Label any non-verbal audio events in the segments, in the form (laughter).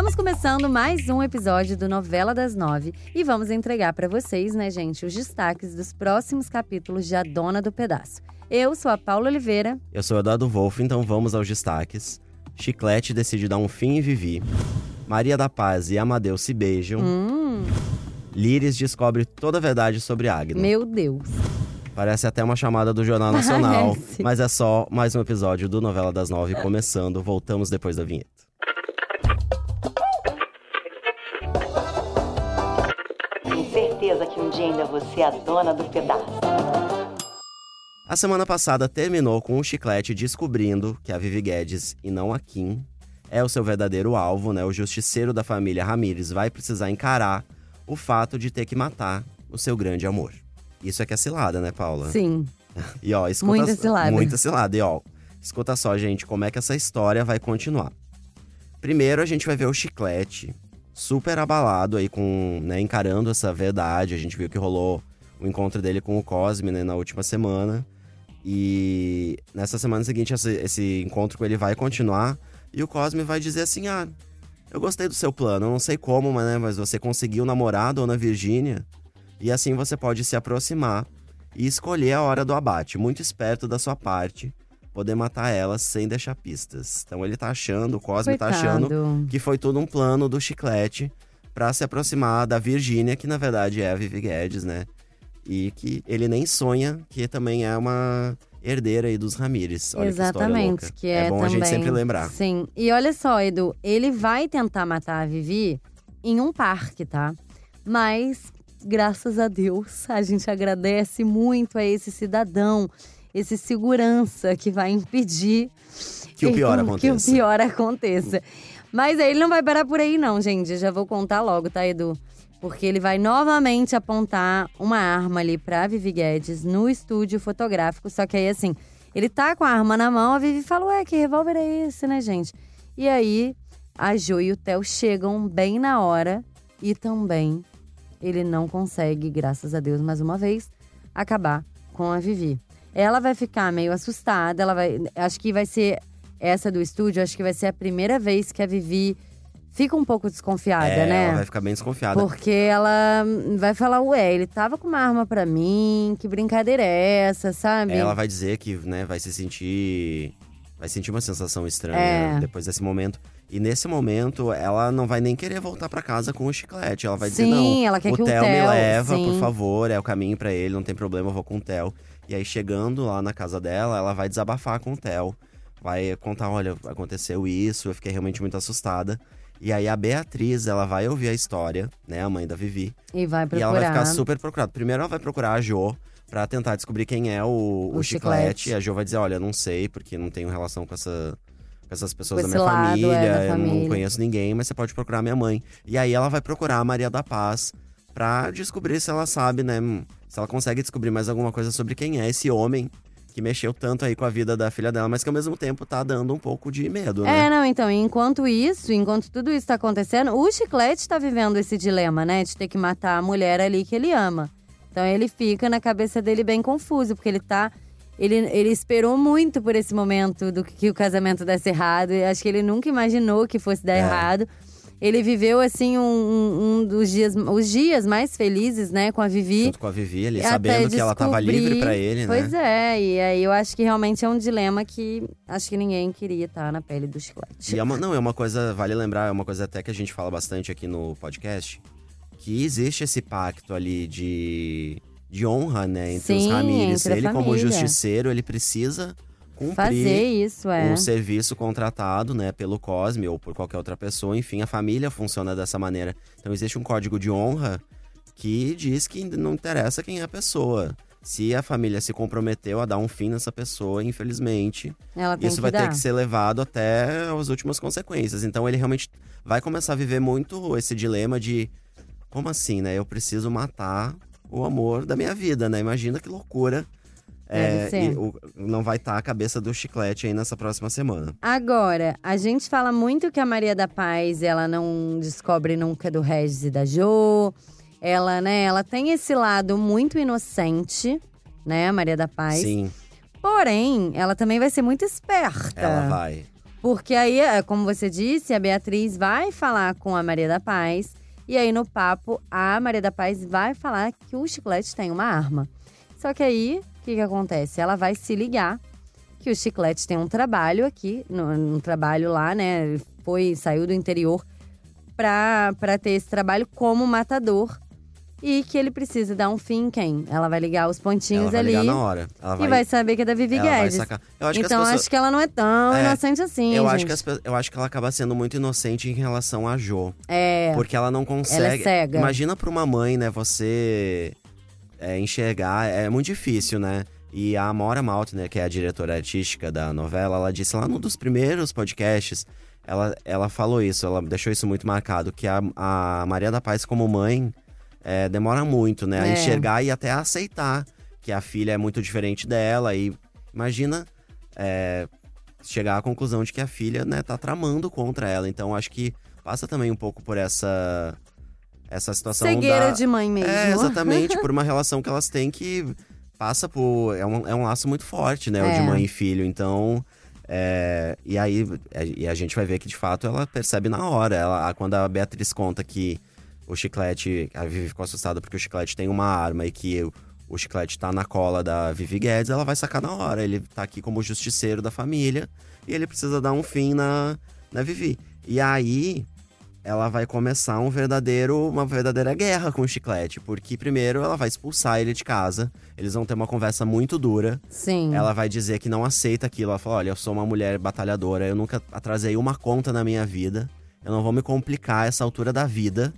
Estamos começando mais um episódio do Novela das Nove e vamos entregar para vocês, né, gente, os destaques dos próximos capítulos de A Dona do Pedaço. Eu sou a Paula Oliveira. Eu sou o Eduardo Wolff, então vamos aos destaques. Chiclete decide dar um fim em Vivi. Maria da Paz e Amadeus se beijam. Hum, Líris descobre toda a verdade sobre Agno. meu Deus. Parece até uma chamada do Jornal (laughs) Nacional, Parece. mas é só mais um episódio do Novela das Nove começando. Voltamos depois da vinheta. Ainda você é a dona do pedaço. A semana passada terminou com o Chiclete descobrindo que a Vivi Guedes, e não a Kim, é o seu verdadeiro alvo, né? O justiceiro da família Ramírez vai precisar encarar o fato de ter que matar o seu grande amor. Isso é que é cilada, né, Paula? Sim. (laughs) E ó, escuta Muita cilada. Muita cilada. E ó, escuta só, gente, como é que essa história vai continuar. Primeiro, a gente vai ver o Chiclete super abalado aí com, né, encarando essa verdade. A gente viu que rolou o encontro dele com o Cosme, né, na última semana. E nessa semana seguinte, esse, esse encontro com ele vai continuar. E o Cosme vai dizer assim: Ah, eu gostei do seu plano, eu não sei como, mas, né, mas você conseguiu namorar a dona Virgínia. E assim você pode se aproximar e escolher a hora do abate. Muito esperto da sua parte, poder matar ela sem deixar pistas. Então ele tá achando, o Cosme tá achando Coitado. que foi tudo um plano do Chiclete pra se aproximar da Virgínia, que na verdade é a Vivi Guedes, né? E que ele nem sonha que também é uma herdeira aí dos Ramírez. Olha que Exatamente, louca. que é, bom também. a gente sempre lembrar. Sim. E olha só, Edu, ele vai tentar matar a Vivi em um parque, tá? Mas, graças a Deus, a gente agradece muito a esse cidadão, esse segurança que vai impedir Que o pior (laughs) que aconteça. o pior aconteça. Mas aí ele não vai parar por aí, não, gente. Eu já vou contar logo, tá, Edu? Porque ele vai novamente apontar uma arma ali pra Vivi Guedes no estúdio fotográfico. Só que aí, assim, ele tá com a arma na mão, a Vivi fala, ué, que revólver é esse, né, gente? E aí, a Jo e o Theo chegam bem na hora e também ele não consegue, graças a Deus, mais uma vez, acabar com a Vivi. Ela vai ficar meio assustada, ela vai. Acho que vai ser essa do estúdio, acho que vai ser a primeira vez que a Vivi fica um pouco desconfiada, é, né? ela vai ficar bem desconfiada. Porque ela vai falar, ué, ele tava com uma arma pra mim, que brincadeira é essa, sabe? Ela vai dizer que, né, vai se sentir. Vai sentir uma sensação estranha É. depois desse momento. E nesse momento, ela não vai nem querer voltar pra casa com o chiclete. Ela vai dizer, Sim, não, ela quer o que o Theo me Theo, leva, sim. por favor, é o caminho pra ele, não tem problema, eu vou com o Theo. E aí, chegando lá na casa dela, ela vai desabafar com o Theo. Vai contar, olha, aconteceu isso, eu fiquei realmente muito assustada. E aí, a Beatriz, ela vai ouvir a história, né, a mãe da Vivi. E vai E procurar. ela vai ficar super procurada. Primeiro ela vai procurar a Jo pra tentar descobrir quem é o, O o chiclete. chiclete. E a Jo vai dizer, olha, eu não sei, porque não tenho relação com, essa, com essas pessoas da minha lado, família. é, da eu não família. conheço ninguém, mas você pode procurar minha mãe. E aí ela vai procurar a Maria da Paz pra descobrir se ela sabe, né? hum, Se ela consegue descobrir mais alguma coisa sobre quem é esse homem que mexeu tanto aí com a vida da filha dela, mas que ao mesmo tempo tá dando um pouco de medo, né? É, não, então, enquanto isso, enquanto tudo isso tá acontecendo, o Chiclete tá vivendo esse dilema, né? De ter que matar a mulher ali que ele ama. Então ele fica na cabeça dele bem confuso, porque ele tá. Ele, ele esperou muito por esse momento do que, que o casamento desse errado. E acho que ele nunca imaginou que fosse dar É. errado. Ele viveu, assim, um, um, dos dias, os dias mais felizes, né, com a Vivi. Junto com a Vivi ali, Até sabendo que ela tava descobrir- livre pra ele, né? Pois é, e aí eu acho que realmente é um dilema que acho que ninguém queria estar na pele do chiclete. E é uma, não, é uma coisa, vale lembrar, é uma coisa até que a gente fala bastante aqui no podcast, que existe esse pacto ali de, de honra, né, entre os Sim, entre a Ele, como família. justiceiro, ele precisa cumprir Fazer isso, é. o serviço contratado, né, pelo Cosme ou por qualquer outra pessoa. Enfim, a família funciona dessa maneira. Então existe um código de honra que diz que não interessa quem é a pessoa. Se a família se comprometeu a dar um fim nessa pessoa, infelizmente, isso vai dar. ter que ser levado até as últimas consequências. Então ele realmente vai começar a viver muito esse dilema de como assim, né? Eu preciso matar o amor da minha vida, né? Imagina que loucura. Ser. e o- não vai estar a cabeça do chiclete aí nessa próxima semana. Agora, a gente fala muito que a Maria da Paz, ela não descobre nunca do Regis e da Jo. Ela, né, ela tem esse lado muito inocente, né, a Maria da Paz. Sim, Porém, ela também vai ser muito esperta. ela vai. Porque aí, é, como você disse, a Beatriz vai falar com a Maria da Paz. E aí, no papo, a Maria da Paz vai falar que o chiclete tem uma arma. Só que aí, que, que acontece? Ela vai se ligar que o chiclete tem um trabalho aqui, um trabalho lá, né? Foi, saiu do interior pra, pra ter esse trabalho como matador. E que ele precisa dar um fim em quem? Ela vai ligar os pontinhos Ela vai ali ligar na hora. Ela e vai saber que é da Vivi ela vai Guedes. sacar. Eu acho que as então pessoas- acho que ela não é tão É, inocente assim, eu gente. acho, que as eu acho que ela acaba sendo muito inocente em relação a Jo. É, Porque ela não consegue. ela é cega. Imagina pra uma mãe, né, você é, enxergar. É muito difícil, né? E a Amora Malt, né, que é a diretora artística da novela, ela disse lá num dos primeiros podcasts, ela, ela falou isso, ela deixou isso muito marcado, que a, a Maria da Paz, como mãe, é, demora muito, né? A É. enxergar e até a aceitar que a filha é muito diferente dela. E imagina é, chegar à conclusão de que a filha, né, tá tramando contra ela. Então acho que passa também um pouco por essa essa situação cegueira da... de mãe mesmo. É, exatamente, (laughs) por uma relação que elas têm que passa por. É um, é um laço muito forte, né? O de É. mãe e filho. Então. é, e aí é, e a gente vai ver que de fato ela percebe na hora. Ela, quando a Beatriz conta que o chiclete. A Vivi ficou assustada porque o chiclete tem uma arma e que o, o chiclete tá na cola da Vivi Guedes, ela vai sacar na hora. Ele tá aqui como justiceiro da família e ele precisa dar um fim na, na Vivi. E aí ela vai começar um verdadeiro, uma verdadeira guerra com o chiclete, porque primeiro ela vai expulsar ele de casa. Eles vão ter uma conversa muito dura. Sim. Ela vai dizer que não aceita aquilo. Ela fala: "Olha, eu sou uma mulher batalhadora, eu nunca atrasei uma conta na minha vida. Eu não vou me complicar essa altura da vida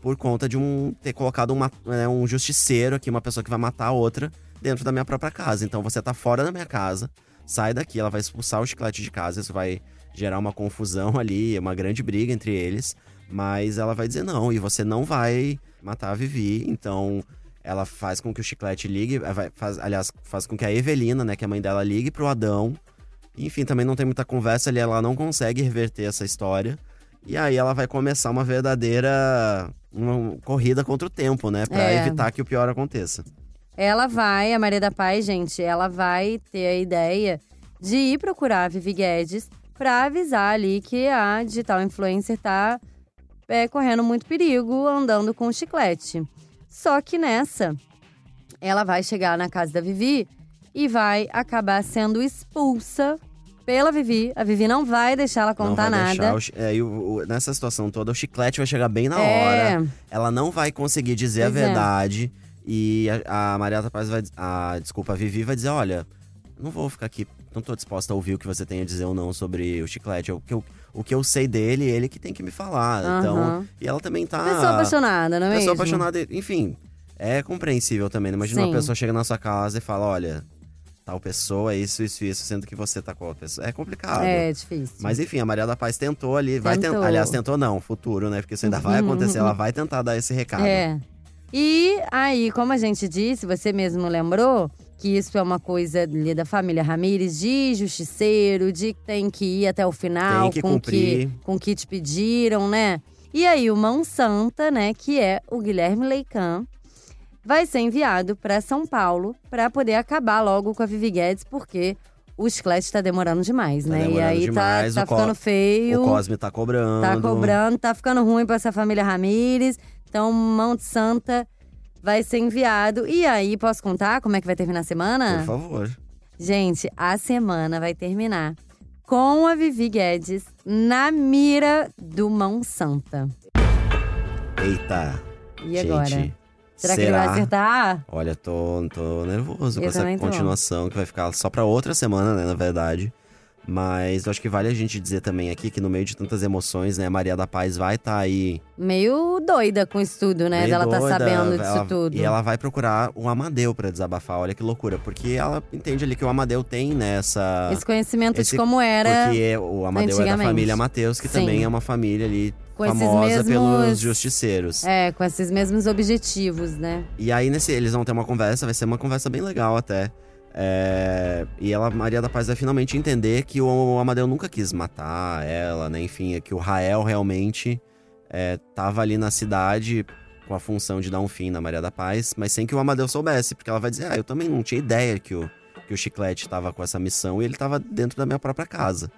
por conta de um ter colocado uma, né, um justiceiro aqui, uma pessoa que vai matar a outra dentro da minha própria casa. Então você tá fora da minha casa, sai daqui, ela vai expulsar o chiclete de casa, isso vai gerar uma confusão (laughs) ali, uma grande briga entre eles, mas ela vai dizer não, e você não vai matar a Vivi, então ela faz com que o chiclete ligue, eh, faz, aliás, faz com que a Evelina, né, que é a mãe dela, ligue pro Adão. Enfim, também não tem muita conversa ali, ela não consegue reverter essa história. E aí ela vai começar uma verdadeira uma corrida contra o tempo, né, Pra É. evitar que o pior aconteça. Ela vai, a Maria da Paz, gente, ela vai ter a ideia de ir procurar a Vivi Guedes pra avisar ali que a digital influencer tá é, correndo muito perigo andando com chiclete. Só que nessa, ela vai chegar na casa da Vivi e vai acabar sendo expulsa pela Vivi. A Vivi não vai deixar ela Não contar vai nada. deixar o é, o- o- nessa situação toda, o chiclete vai chegar bem na É. hora. Ela não vai conseguir dizer Pois a é. verdade. E a, a Maria da Paz vai. A, desculpa, a Vivi vai dizer: olha, não vou ficar aqui. Não tô disposta a ouvir o que você tem a dizer ou não sobre o chiclete. O que eu, o que eu sei dele, ele que tem que me falar. Então. Aham. E ela também tá. Pessoa apaixonada, não é Pessoa mesmo? apaixonada, enfim. É compreensível também. né? Imagina Sim. uma pessoa chega na sua casa e fala: olha, tal pessoa é isso, isso, isso, sendo que você tá com a pessoa. É complicado. É difícil. Mas enfim, a Maria da Paz tentou ali. Vai Tentou. tentar. Aliás, tentou não, futuro, né? Porque isso ainda vai acontecer. Ela vai tentar dar esse recado. É. E aí, como a gente disse, você mesmo lembrou que isso é uma coisa ali da família Ramires, de justiceiro, de que tem que ir até o final que com cumprir. que com que te pediram, né? E aí o Mão Santa, né, que é o Guilherme Leican, vai ser enviado para São Paulo para poder acabar logo com a Vivi Guedes, porque o chiclete tá demorando demais, Tá né? e demorando aí demais, tá, tá ficando feio. O Cosme tá cobrando. Tá cobrando, tá ficando ruim pra essa família Ramires. Então, Mão de Santa vai ser enviado. E aí, posso contar como é que vai terminar a semana? Por favor. Gente, a semana vai terminar com a Vivi Guedes na mira do Mão Santa. Eita. E gente, agora? Será, que ele vai acertar? Olha, tô, tô nervoso Eu com essa também tô. continuação que vai ficar só pra outra semana, né, na verdade. Mas eu acho que vale a gente dizer também aqui que no meio de tantas emoções, né, a Maria da Paz vai estar aí. Meio doida com isso tudo, né? meio Dela tá sabendo disso ela- tudo. E ela vai procurar o Amadeu pra desabafar. Olha que loucura, porque ela entende ali que o Amadeu tem nessa Esse conhecimento esse- de como era. Porque o Amadeu é da família Mateus, que Sim. também é uma família ali Com esses famosa pelos mesmos- justiceiros. É, com esses mesmos objetivos, né? E aí, nesse, eles vão ter uma conversa, vai ser uma conversa bem legal até. É, e ela, Maria da Paz, vai finalmente entender que o Amadeu nunca quis matar ela, né? Enfim, é que o Rael realmente é, tava ali na cidade com a função de dar um fim na Maria da Paz, mas sem que o Amadeu soubesse, porque ela vai dizer, ah, eu também não tinha ideia que o, que o Chiclete tava com essa missão e ele tava dentro da minha própria casa.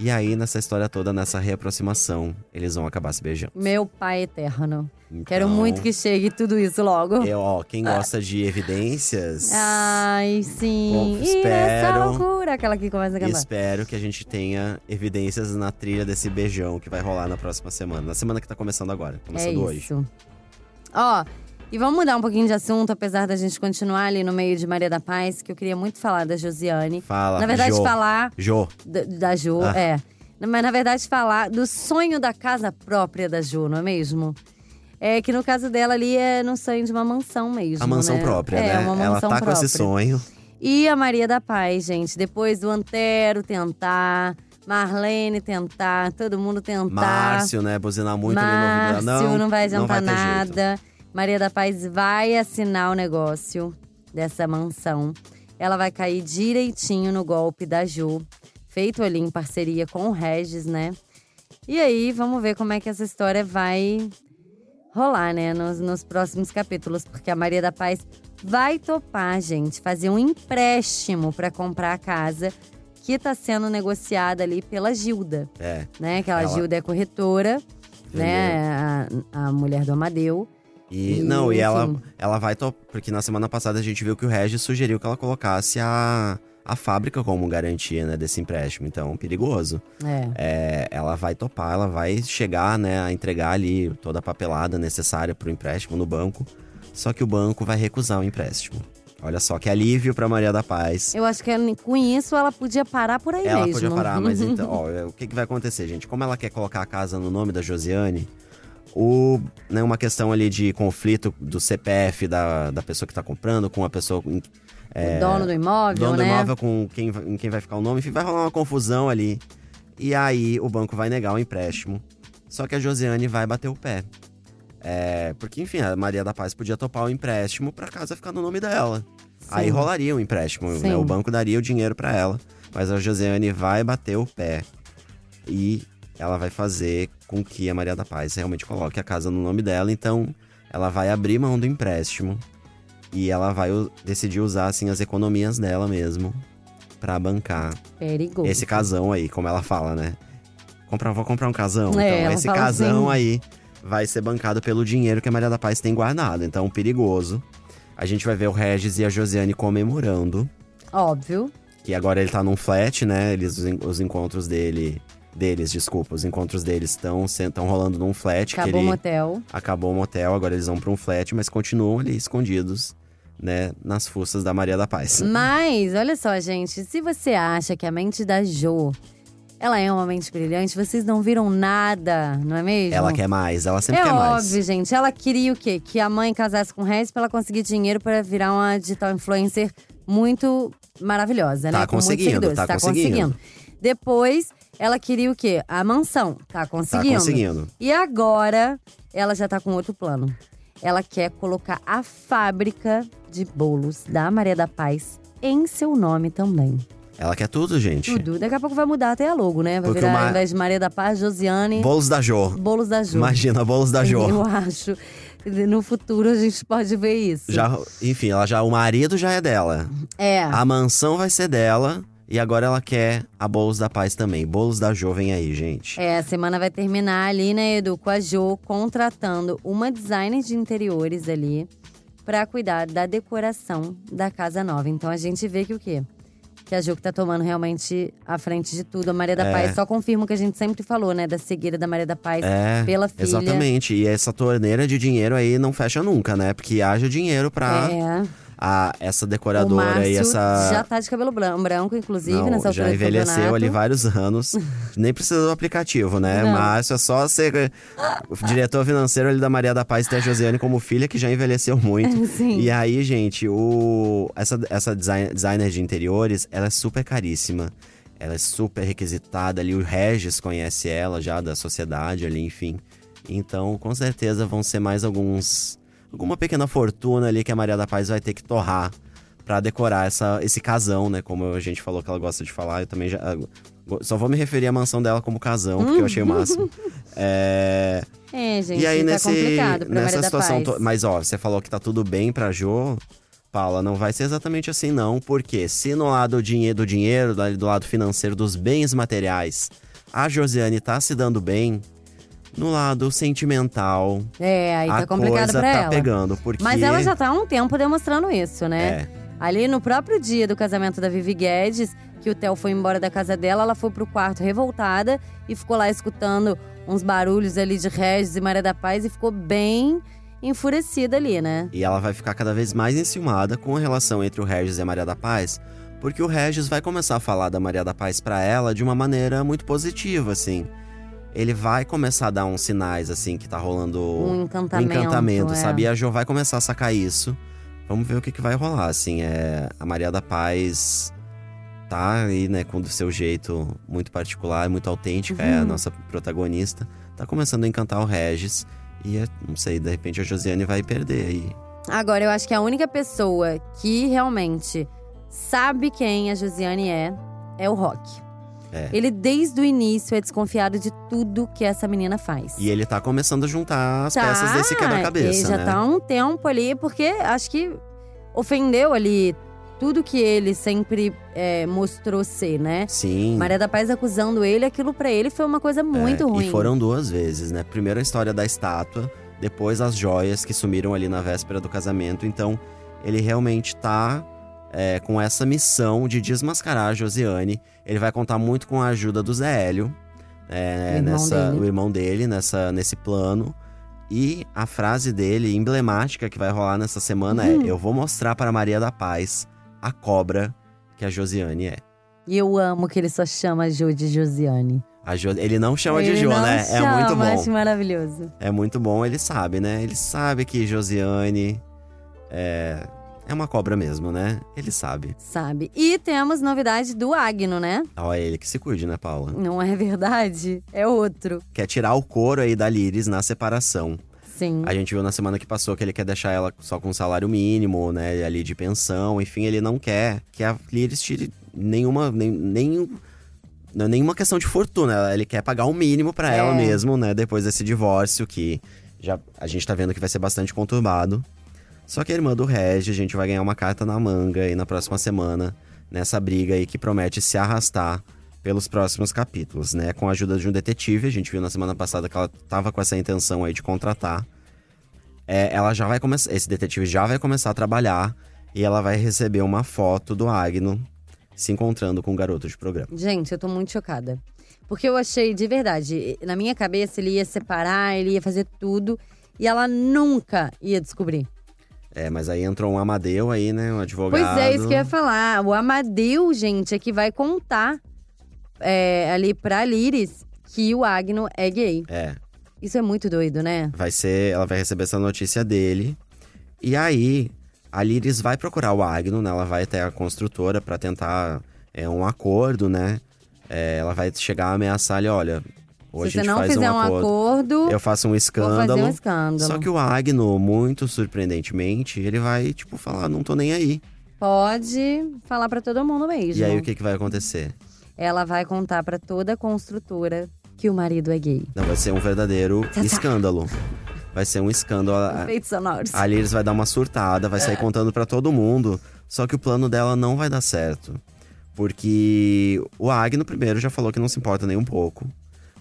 E aí, nessa história toda, nessa reaproximação, eles vão acabar se beijando. Meu pai eterno. Então, Quero muito que chegue tudo isso logo. Eu, ó, quem gosta de evidências, Ai, sim. Bom, essa espero- loucura, aquela que começa a cantar. espero que a gente tenha evidências na trilha desse beijão que vai rolar na próxima semana. Na semana que tá começando agora, É começando hoje. isso. Ó, e vamos mudar um pouquinho de assunto, apesar da gente continuar ali no meio de Maria da Paz, que eu queria muito falar da Josiane. Fala, Na verdade, Jô. falar Jô, da, da Jo, Ah. é. Mas na verdade, falar do sonho da casa própria da Jo, não é mesmo? É que no caso dela ali é no sonho de uma mansão mesmo. a mansão né? própria, é, né? Uma mansão Ela tá própria. com esse sonho. E a Maria da Paz, gente. Depois do Antero tentar, Marlene tentar, todo mundo tentar. Márcio, né? Buzinar muito ali Márcio, no ouvido. não, vai adiantar vai ter jeito. Maria da Paz vai assinar o negócio dessa mansão. Ela vai cair direitinho no golpe da Ju, feito ali em parceria com o Regis, né? E aí, vamos ver como é que essa história vai rolar, né, nos, nos próximos capítulos, porque a Maria da Paz vai topar, gente, fazer um empréstimo para comprar a casa que está sendo negociada ali pela Gilda É. né? Aquela Ela- Gilda é corretora, né? A, a mulher do Amadeu. E, não, e ela, ela vai top. Porque na semana passada a gente viu que o Regis sugeriu que ela colocasse a, a fábrica como garantia, né, desse empréstimo. Então, perigoso. É. É, ela vai topar, ela vai chegar, né, a entregar ali toda a papelada necessária pro empréstimo no banco. Só que o banco vai recusar o empréstimo. Olha só que alívio pra Maria da Paz. Eu acho que ela- com isso ela podia parar por aí Ela mesmo. podia parar, mas (laughs) então, ó, o que, que vai acontecer, gente? Como ela quer colocar a casa no nome da Josiane, o, né, uma questão ali de conflito do CPF da, da pessoa que tá comprando com a pessoa. é, o dono do imóvel, dono do né? imóvel com quem, vai- em quem vai ficar o nome, enfim, vai rolar uma confusão ali. E aí o banco vai negar o empréstimo. Só que a Josiane vai bater o pé. É, porque, enfim, a Maria da Paz podia topar o empréstimo pra casa ficar no nome dela. Aí Sim. rolaria o empréstimo, né? O banco daria o dinheiro pra ela. Mas a Josiane vai bater o pé. E ela vai fazer com que a Maria da Paz realmente coloque a casa no nome dela. Então, ela vai abrir mão do empréstimo. E ela vai decidir usar, assim, as economias dela mesmo. Pra bancar Perigoso. esse casão aí, como ela fala, né? Comprar, vou comprar um casão. É, então, esse casão assim. aí vai ser bancado pelo dinheiro que a Maria da Paz tem guardado. Então, perigoso. A gente vai ver o Regis e a Josiane comemorando. Óbvio. Que agora ele tá num flat, né? Eles, os encontros dele. Deles, desculpa. Os encontros deles estão estão rolando num flat. que Acabou ele, o motel. Acabou o motel, agora eles vão pra um flat, mas continuam ali escondidos, né? Nas fuças da Maria da Paz. Mas, olha só, gente. Se você acha que a mente da Jo, ela é uma mente brilhante, vocês não viram nada, não é mesmo? Ela quer mais, ela sempre é quer mais. óbvio, gente. Ela queria o quê? Que a mãe casasse com o Regis pra ela conseguir dinheiro pra virar uma digital influencer muito maravilhosa, Tá né? Com muitos conseguindo, seguidores. tá conseguindo. Depois, ela queria o quê? A mansão. Tá Tá conseguindo. conseguindo. E agora, ela já tá com outro plano. Ela quer colocar a fábrica de bolos da Maria da Paz em seu nome também. Ela quer tudo, gente. Tudo. Daqui a pouco vai mudar até a logo, né? Vai Porque virar, uma- ao invés de Maria da Paz, Josiane, Bolos da Jô. bolos da Ju. Imagina, bolos da Jô. Eu acho. No futuro a gente pode ver isso. Já, enfim, ela já, o marido já é dela. É. A mansão vai ser dela. E agora ela quer a Bolos da Paz também. Bolos da Jô vem aí, gente. É, a semana vai terminar ali, né, Edu, com a Jo contratando uma designer de interiores ali pra cuidar da decoração da casa nova. Então a gente vê que o quê? Que a Jo que tá tomando realmente a frente de tudo. A Maria da É. Paz só confirma o que a gente sempre falou, né? Da cegueira da Maria da Paz É, pela filha. exatamente. E essa torneira de dinheiro aí não fecha nunca, né? Porque haja dinheiro pra É. a, essa O decoradora Márcio e essa. já tá de cabelo branco, inclusive, Não, nessa altura já envelheceu ali vários anos. (laughs) Nem precisa do aplicativo, né? Não. Márcio é só ser o diretor financeiro ali da Maria da Paz ter a Josiane como filha, que já envelheceu muito. (laughs) Sim. E aí, gente, o... essa, essa design- designer de interiores, ela é super caríssima. Ela é super requisitada ali. O Regis conhece ela já da sociedade ali, enfim. Então, com certeza vão ser mais alguns. Alguma pequena fortuna ali que a Maria da Paz vai ter que torrar pra decorar essa, esse casão, né? Como a gente falou que ela gosta de falar, eu também já. ah, Só vou me referir à mansão dela como casão, porque eu achei o máximo. (laughs) É. É, gente, E aí, tá nesse, complicado pra nessa Maria situação. to- Mas, ó, você falou que tá tudo bem pra Jo. Paula, não vai ser exatamente assim, não. Porque se no lado do dinheiro, do dinheiro, do lado financeiro, dos bens materiais, a Josiane tá se dando bem no lado sentimental. É, aí a tá complicado coisa pra tá ela. pegando, porque Mas ela já tá há um tempo demonstrando isso, né? É. Ali no próprio dia do casamento da Vivi Guedes, que o Theo foi embora da casa dela, ela foi pro quarto revoltada e ficou lá escutando uns barulhos ali de Regis e Maria da Paz e ficou bem enfurecida ali, né? E ela vai ficar cada vez mais enciumada com a relação entre o Regis e a Maria da Paz, porque o Regis vai começar a falar da Maria da Paz pra ela de uma maneira muito positiva, assim. Ele vai começar a dar uns sinais, assim, que tá rolando Um um encantamento. encantamento, é. sabe? E a Jo vai começar a sacar isso. Vamos ver o que, que vai rolar, assim. É, a Maria da Paz tá aí, né, com o seu jeito muito particular, muito autêntica, é a Uhum. nossa protagonista. Tá começando a encantar o Regis. E, é, não sei, de repente a Josiane vai perder aí. Agora, eu acho que a única pessoa que realmente sabe quem a Josiane é, é o Rock. É. Ele, desde o início, é desconfiado de tudo que essa menina faz. E ele tá começando a juntar as Tá, peças desse quebra-cabeça, Ele já né? tá há um tempo ali, porque acho que ofendeu ali tudo que ele sempre é, mostrou ser, né? Sim. Maria da Paz acusando ele, aquilo pra ele foi uma coisa muito É, ruim. E foram duas vezes, né? Primeiro a história da estátua, depois as joias que sumiram ali na véspera do casamento. Então, ele realmente tá é, com essa missão de desmascarar a Josiane. Ele vai contar muito com a ajuda do Zé Hélio, é, O irmão nessa, dele. o irmão dele, nessa, nesse plano. E a frase dele, emblemática, que vai rolar nessa semana Uhum. é: Eu vou mostrar para Maria da Paz a cobra que a Josiane é. E eu amo que ele só chama a Jo de Josiane. A Jo- Ele não chama ele de Jo, não né? Chama, é muito bom. Acho maravilhoso. É muito bom, ele sabe, né? Ele sabe que Josiane é, é uma cobra mesmo, né? Ele sabe. Sabe? E temos novidade do Agno, né? Ó, é ele que se cuide, né, Paula? Não é verdade? É outro. Quer tirar o couro aí da Liris na separação. Sim. A gente viu na semana que passou que ele quer deixar ela só com salário mínimo, né? Ali de pensão. Enfim, ele não quer que a Liris tire nenhuma. Nem, nem, não é nenhuma questão de fortuna. Ele quer pagar o mínimo pra ela É. mesmo, né? Depois desse divórcio que já a gente tá vendo que vai ser bastante conturbado. Só que a irmã do Regi, a gente vai ganhar uma carta na manga aí na próxima semana, nessa briga aí que promete se arrastar pelos próximos capítulos, né? Com a ajuda de um detetive, a gente viu na semana passada que ela tava com essa intenção aí de contratar. É, ela já vai começar, esse detetive já vai começar a trabalhar e ela vai receber uma foto do Agno se encontrando com o garoto de programa. Gente, eu tô muito chocada. Porque eu achei, de verdade, na minha cabeça ele ia separar, ele ia fazer tudo. E ela nunca ia descobrir. É, mas aí entrou um Amadeu aí, né? Um advogado. Pois é, isso que eu ia falar. O Amadeu, gente, é que vai contar é, ali pra Liris que o Agno é gay. É, Isso é muito doido, né? vai ser, ela vai receber essa notícia dele. E aí, a Liris vai procurar o Agno, né? Ela vai até a construtora pra tentar é, um acordo, né? É, ela vai chegar a ameaçar ele, olha, hoje Se você não fizer um um acordo. acordo, Eu faço um escândalo. um escândalo. Só que o Agno, muito surpreendentemente, ele vai, tipo, falar, não tô nem aí. Pode falar pra todo mundo mesmo. E aí, o que, que vai acontecer? Ela vai contar pra toda a construtora que o marido é gay. Não, vai ser um verdadeiro escândalo. Vai ser um escândalo. (laughs) Efeitos sonoros. A Liris vai dar uma surtada, vai sair contando pra todo mundo. Só que o plano dela não vai dar certo. Porque o Agno, primeiro, já falou que não se importa nem um pouco.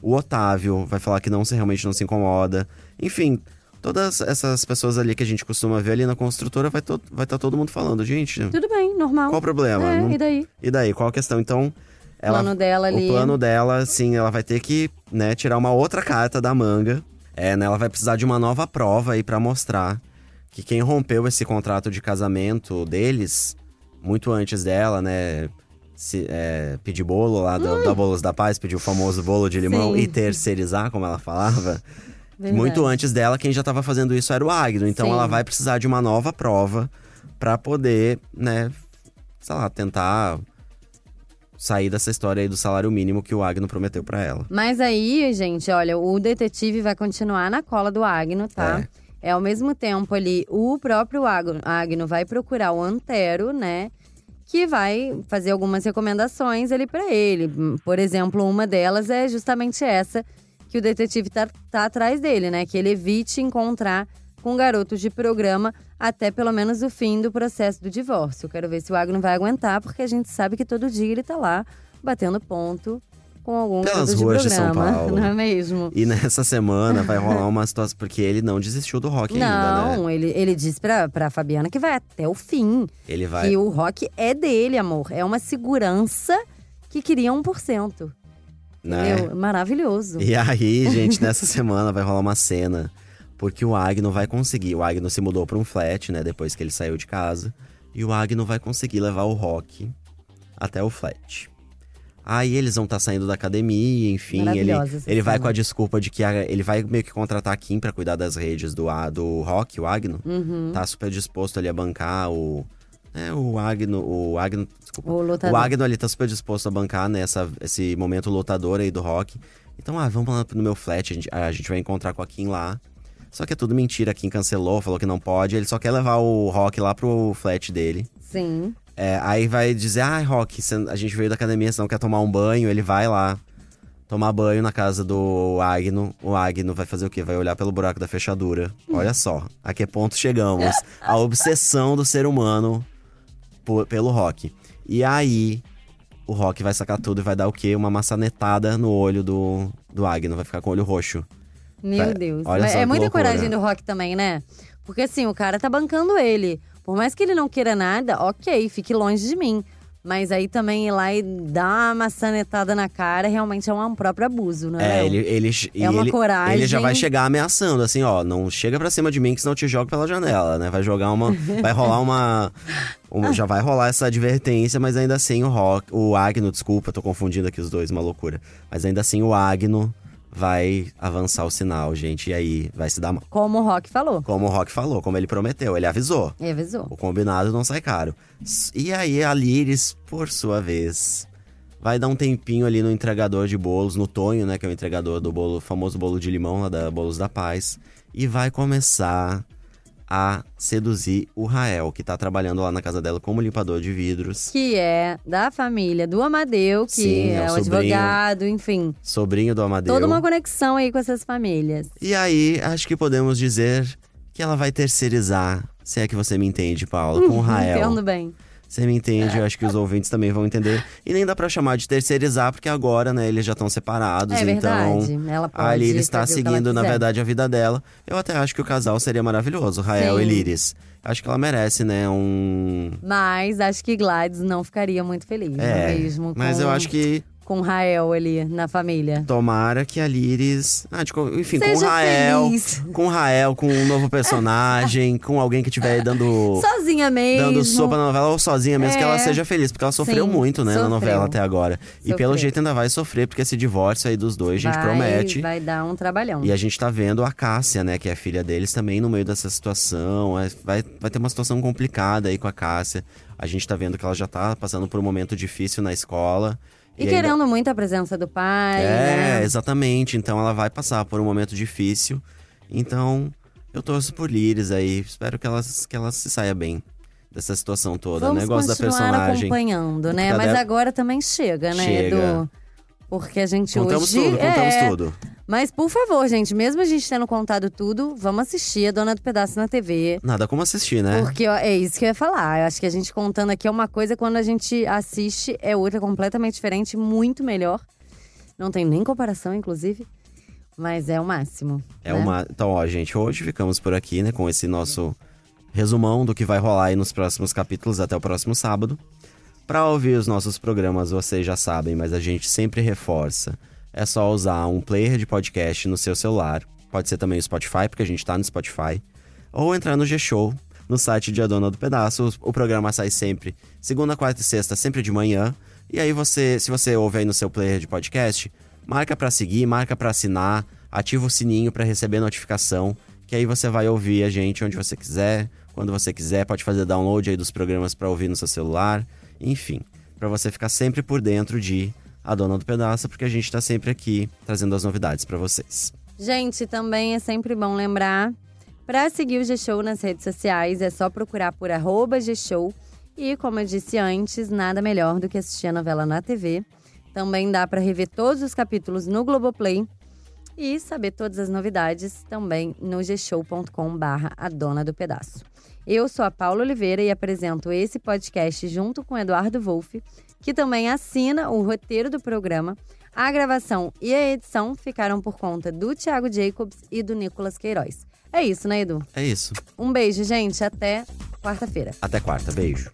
O Otávio vai falar que não se realmente não se incomoda. Enfim, todas essas pessoas ali que a gente costuma ver ali na construtora, vai estar vai tá todo mundo falando. Gente, Tudo bem, normal. qual o problema? É, Não- e daí? E daí, qual a questão? Então, ela, plano dela ali. o plano dela, assim, ela vai ter que, né, tirar uma outra carta da manga. É, né, ela vai precisar de uma nova prova aí pra mostrar que quem rompeu esse contrato de casamento deles, muito antes dela, né, se, é, pedir bolo lá do, da Bolos da Paz, pedir o famoso bolo de limão Hum. Sim. e terceirizar, como ela falava. Verdade. Muito antes dela, quem já tava fazendo isso era o Agno. Então Sim. ela vai precisar de uma nova prova pra poder, né, sei lá, tentar sair dessa história aí do salário mínimo que o Agno prometeu pra ela. Mas aí, gente, olha, o detetive vai continuar na cola do Agno, tá? É. ao mesmo tempo ali, o próprio Agno, Agno vai procurar o Antero, né? Que vai fazer algumas recomendações ali pra ele. Por exemplo, uma delas é justamente essa que o detetive tá, tá atrás dele, né? Que ele evite encontrar com garotos de programa até pelo menos o fim do processo do divórcio. Quero ver se o Agno vai aguentar, porque a gente sabe que todo dia ele tá lá batendo ponto com algum Pelas ruas de de São programa, (laughs) Paulo. não é mesmo? E nessa semana vai rolar uma situação. Porque ele não desistiu do rock ainda, né? Não, ele, ele disse pra, pra Fabiana que vai até o fim. Ele vai. Que o rock é dele, amor. É uma segurança que queria 1%. né? Entendeu? Maravilhoso. E aí, (laughs) gente, nessa semana vai rolar uma cena. Porque o Agno vai conseguir. O Agno se mudou pra um flat, né? Depois que ele saiu de casa. E o Agno vai conseguir levar o rock até o flat. Aí eles vão estar saindo da academia, enfim. Ele, ele vai com a desculpa de que a- ele vai meio que contratar a Kim pra cuidar das redes do, A- do rock, o Agno. Uhum. Tá super disposto ali a bancar o. É, o Agno. O Agno. Desculpa. O lutador. O Agno ali tá super disposto a bancar nessa, esse momento lutador aí do rock. Então, ah, vamos lá no meu flat, a gente, a gente vai encontrar com a Kim lá. Só que é tudo mentira, a Kim cancelou, falou que não pode. Ele só quer levar o rock lá pro flat dele. Sim. É, aí vai dizer, ah, Rock, a gente veio da academia, você não quer tomar um banho? Ele vai lá tomar banho na casa do Agno. O Agno vai fazer o quê? Vai olhar pelo buraco da fechadura. Olha só, a que ponto chegamos. A obsessão do ser humano po- pelo Rock. E aí, o Rock vai sacar tudo e vai dar o quê? Uma maçanetada no olho do, do Agno. Vai ficar com o olho roxo. Meu Vai, Deus. é muita loucura. coragem do rock também, né? Porque assim, o cara tá bancando ele. Por mais que ele não queira nada, ok, fique longe de mim. Mas aí também ir lá e dar uma maçanetada na cara realmente é um próprio abuso, né? É, Léo? ele, ele, É uma ele, coragem. ele já vai chegar ameaçando, assim, ó, não chega pra cima de mim que senão eu te jogo pela janela, né? Vai jogar uma. vai rolar uma. uma- já vai rolar essa advertência, mas ainda assim o Rock. O Agno, desculpa, tô confundindo aqui os dois, uma loucura. Mas ainda assim o Agno vai avançar o sinal, gente. E aí vai se dar mal. Como o rock falou. Como o Rock falou, como ele prometeu, ele avisou. Ele avisou. O combinado não sai caro. E aí a Liris, por sua vez, vai dar um tempinho ali no entregador de bolos, no Tonho, né, que é o entregador do bolo, famoso bolo de limão lá da Bolos da Paz, e vai começar a seduzir o Rael, que tá trabalhando lá na casa dela como limpador de vidros, Que é da família do Amadeu, que Sim, é é, o sobrinho. advogado, enfim. sobrinho do Amadeu. Toda uma conexão aí com essas famílias. E aí, acho que podemos dizer que ela vai terceirizar, se é que você me entende, Paula, com o (laughs) Rael. Entendo bem. Você me entende, eu acho que os ouvintes também vão entender. E nem dá pra chamar de terceirizar, porque agora, né, eles já estão separados, É então. verdade. Ela pode A Liris está seguindo, na verdade, a vida dela. Eu até acho que o casal seria maravilhoso, Rael Sim. e Liris. Acho que ela merece, né, um. Mas acho que Gladys não ficaria muito feliz, É, é mesmo? mas com- eu acho que Com Rael ali na família. tomara que a Liris. Ah, co- enfim, com o Seja Rael. feliz. Com o Rael, com um novo personagem, com alguém que estiver dando. (laughs) Sozinha mesmo. Dando sopa na novela ou sozinha mesmo, que ela É. seja feliz, porque ela sofreu Sim, muito, né, na sofreu. novela até agora. E pelo Sofreu. jeito ainda vai sofrer, porque esse divórcio aí dos dois, a gente promete. Vai dar um trabalhão. E a gente tá vendo a Cássia, né, que é a filha deles, também no meio dessa situação. É, vai, vai ter uma situação complicada aí com a Cássia. A gente tá vendo que ela já tá passando por um momento difícil na escola. E, ainda- querendo muito a presença do pai, É, né? exatamente. Então ela vai passar por um momento difícil. Então, eu torço por Liris aí. Espero que ela, que ela se saia bem dessa situação toda. Vamos né? Gosto da continuar personagem. acompanhando, né? Mas ela- agora também chega, né, Chega. Edu? Porque a gente Contamos hoje… tudo, contamos é, tudo. Mas, por favor, gente, mesmo a gente tendo contado tudo, vamos assistir a Dona do Pedaço na TV. Nada como assistir, né? Porque ó, é isso que eu ia falar. Eu acho que a gente contando aqui é uma coisa, quando a gente assiste é outra completamente diferente, muito melhor. Não tem nem comparação, inclusive. Mas é o máximo. É né? uma. Então, ó, gente, hoje ficamos por aqui, né, com esse nosso resumão do que vai rolar aí nos próximos capítulos até o próximo sábado. Pra ouvir os nossos programas, vocês já sabem, mas a gente sempre reforça. É só usar um player de podcast no seu celular. Pode ser também o Spotify, porque a gente tá no Spotify. Ou entrar no G-Show, no site de A Dona do Pedaço. O programa sai sempre segunda, quarta e sexta, sempre de manhã. E aí você, se você ouve aí no seu player de podcast, marca pra seguir, marca pra assinar, ativa o sininho pra receber notificação, que aí você vai ouvir a gente onde você quiser, quando você quiser, pode fazer download aí dos programas pra ouvir no seu celular, enfim, pra você ficar sempre por dentro de A Dona do Pedaço, porque a gente tá sempre aqui trazendo as novidades pra vocês. Gente, também é sempre bom lembrar. Para seguir o G-Show nas redes sociais, é só procurar por arroba G-Show. E, como eu disse antes, nada melhor do que assistir a novela na TV. Também dá para rever todos os capítulos no Globoplay. E saber todas as novidades também no gshow.com barra a dona do pedaço. Eu sou a Paula Oliveira e apresento esse podcast junto com Eduardo Wolff, que também assina o roteiro do programa, A gravação e a edição ficaram por conta do Thiago Jacobs e do Nicolas Queiroz. É isso, né, Edu? É isso. Um beijo, gente. Até quarta-feira. Até quarta. Beijo.